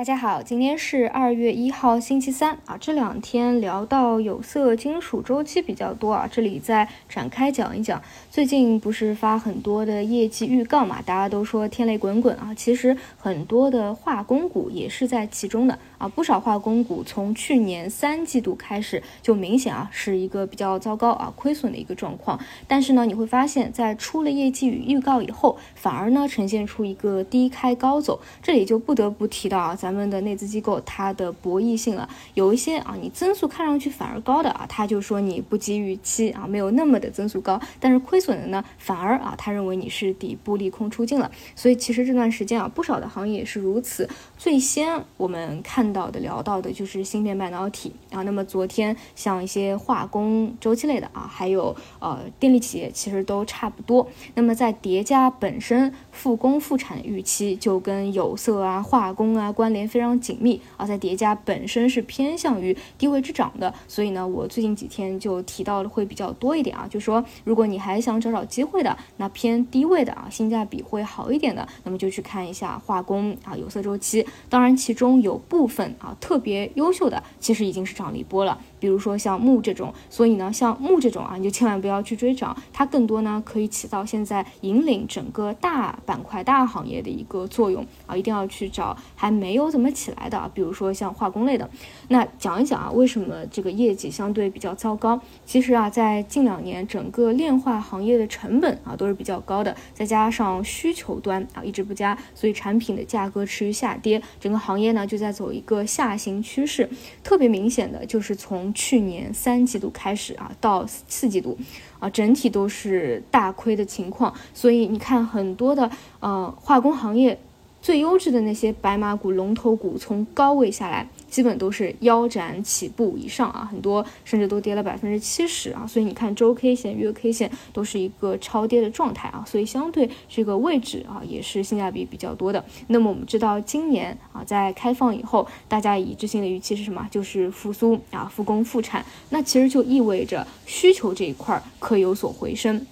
大家好，今天是二月一号，星期三啊。这两天聊到有色金属周期比较多啊，这里再展开讲一讲。最近不是发很多的业绩预告嘛，大家都说天雷滚滚啊。其实很多的化工股也是在其中的啊，不少化工股从去年三季度开始就明显啊是一个比较糟糕啊亏损的一个状况。但是呢，你会发现在出了业绩与预告以后，反而呢呈现出一个低开高走。这里就不得不提到啊，咱。咱们的内资机构它的博弈性了，有一些啊，你增速看上去反而高的啊，他就说你不及预期啊，没有那么的增速高，但是亏损的呢，反而啊，他认为你是底部利空出尽了。所以其实这段时间啊，不少的行业也是如此。最先我们看到的聊到的就是芯片半导体啊，那么昨天像一些化工周期类的啊，还有呃电力企业，其实都差不多。那么在叠加本身复工复产预期，就跟有色啊、化工啊关联。非常紧密啊，在叠加本身是偏向于低位之涨的，所以呢，我最近几天就提到的会比较多一点啊，就说如果你还想找找机会的，那偏低位的啊，性价比会好一点的，那么就去看一下化工啊，有色周期。当然，其中有部分啊特别优秀的，其实已经是涨了一波了。比如说像木这种，所以呢，像木这种啊，你就千万不要去追涨，它更多呢可以起到现在引领整个大板块、大行业的一个作用啊，一定要去找还没有都怎么起来的啊，比如说像化工类的。那讲一讲啊，为什么这个业绩相对比较糟糕？其实啊，在近两年整个炼化行业的成本啊都是比较高的，再加上需求端啊一直不佳，所以产品的价格持续下跌，整个行业呢就在走一个下行趋势。特别明显的就是从去年三季度开始啊，到四季度，啊，整体都是大亏的情况。所以你看，很多的呃化工行业最优质的那些白马股、龙头股，从高位下来。基本都是腰斩起步以上啊，很多甚至都跌了百分之七十啊，所以你看周 K 线、月 K 线都是一个超跌的状态啊，所以相对这个位置啊也是性价比比较多的。那么我们知道今年啊在开放以后，大家一致性的预期是什么？就是复苏啊，复工复产，那其实就意味着需求这一块可有所回升。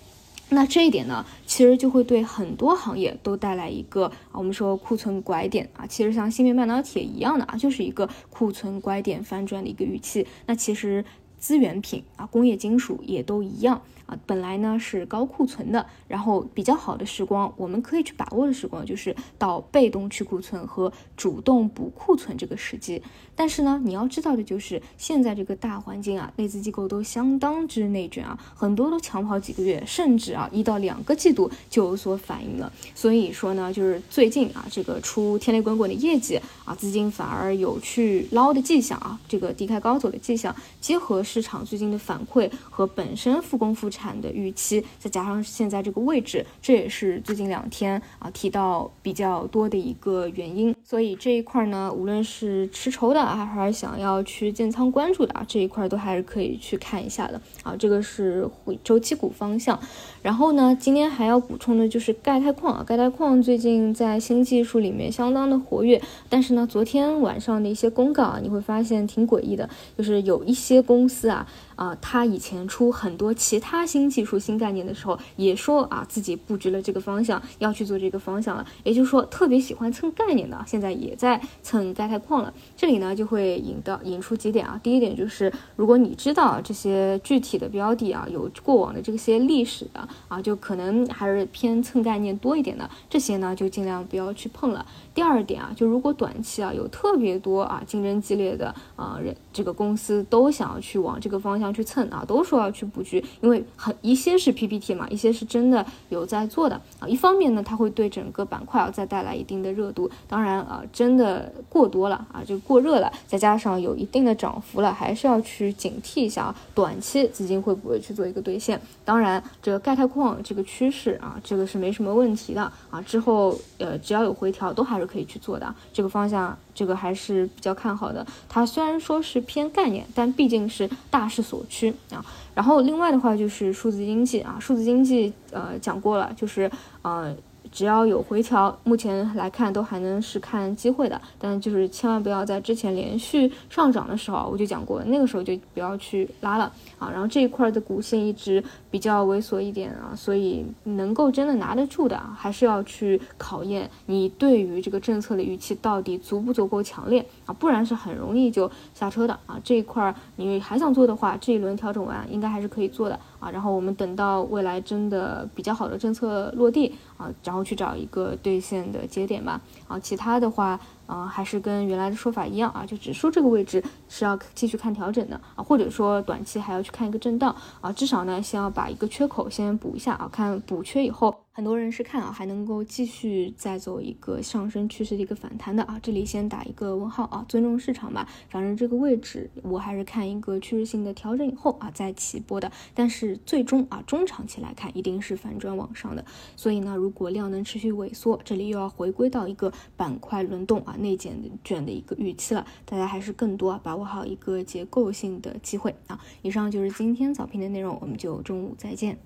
那这一点呢，其实就会对很多行业都带来一个啊，我们说库存拐点啊，其实像芯片半导体一样的啊，就是一个库存拐点翻转的一个预期。那其实资源品啊，工业金属也都一样。啊，本来呢是高库存的，然后比较好的时光，我们可以去把握的时光，就是到被动去库存和主动补库存这个时机。但是呢，你要知道的就是现在这个大环境啊，内资机构都相当之内卷啊，很多都抢跑几个月，甚至啊一到两个季度就有所反应了。所以说呢，就是最近啊这个出天雷滚滚的业绩啊，资金反而有去捞的迹象啊，这个低开高走的迹象，结合市场最近的反馈和本身复工复产。的预期，再加上现在这个位置，这也是最近两天啊提到比较多的一个原因。所以这一块呢，无论是持筹的啊，还是想要去建仓关注的啊，这一块都还是可以去看一下的啊。这个是周期股方向。然后呢，今天还要补充的就是钙钛矿啊，钙钛矿最近在新技术里面相当的活跃，但是呢，昨天晚上的一些公告啊，你会发现挺诡异的，就是有一些公司啊。啊，他以前出很多其他新技术、新概念的时候，也说啊自己布局了这个方向，要去做这个方向了。也就是说，特别喜欢蹭概念的，现在也在蹭钙钛矿了。这里呢，就会引到引出几点啊。第一点就是，如果你知道这些具体的标的啊，有过往的这些历史的啊，就可能还是偏蹭概念多一点的，这些呢就尽量不要去碰了。第二点啊，就如果短期啊有特别多啊竞争激烈的啊人，这个公司都想要去往往这个方向去蹭啊，都说要去布局，因为很一些是 PPT 嘛，一些是真的有在做的啊。一方面呢，它会对整个板块啊再带来一定的热度，当然啊，真的过多了啊，就过热了，再加上有一定的涨幅了，还是要去警惕一下啊，短期资金会不会去做一个兑现？当然，这个钙钛矿这个趋势啊，这个是没什么问题的啊，之后呃只要有回调，都还是。可以去做的这个方向，这个还是比较看好的。它虽然说是偏概念，但毕竟是大势所趋啊。然后另外的话就是数字经济啊，数字经济呃讲过了，就是呃只要有回调，目前来看都还能是看机会的，但就是千万不要在之前连续上涨的时候，我就讲过，那个时候就不要去拉了啊。然后这一块的股性一直比较猥琐一点啊，所以能够真的拿得住的啊，还是要去考验你对于这个政策的预期到底足不足够强烈啊，不然是很容易就下车的啊。这一块你还想做的话，这一轮调整完应该还是可以做的。啊，然后我们等到未来真的比较好的政策落地啊，然后去找一个兑现的节点吧。啊，其他的话，啊，还是跟原来的说法一样啊，就只说这个位置是要继续看调整的啊，或者说短期还要去看一个震荡啊，至少呢，先要把一个缺口先补一下啊，看补缺以后。很多人是看啊，还能够继续再走一个上升趋势的一个反弹的啊，这里先打一个问号啊，尊重市场吧。反正这个位置我还是看一个趋势性的调整以后啊再起波的，但是最终啊中长期来看一定是反转往上的。所以呢，如果量能持续萎缩，这里又要回归到一个板块轮动啊内减卷的一个预期了，大家还是更多啊把握好一个结构性的机会啊。以上就是今天早评的内容，我们就中午再见。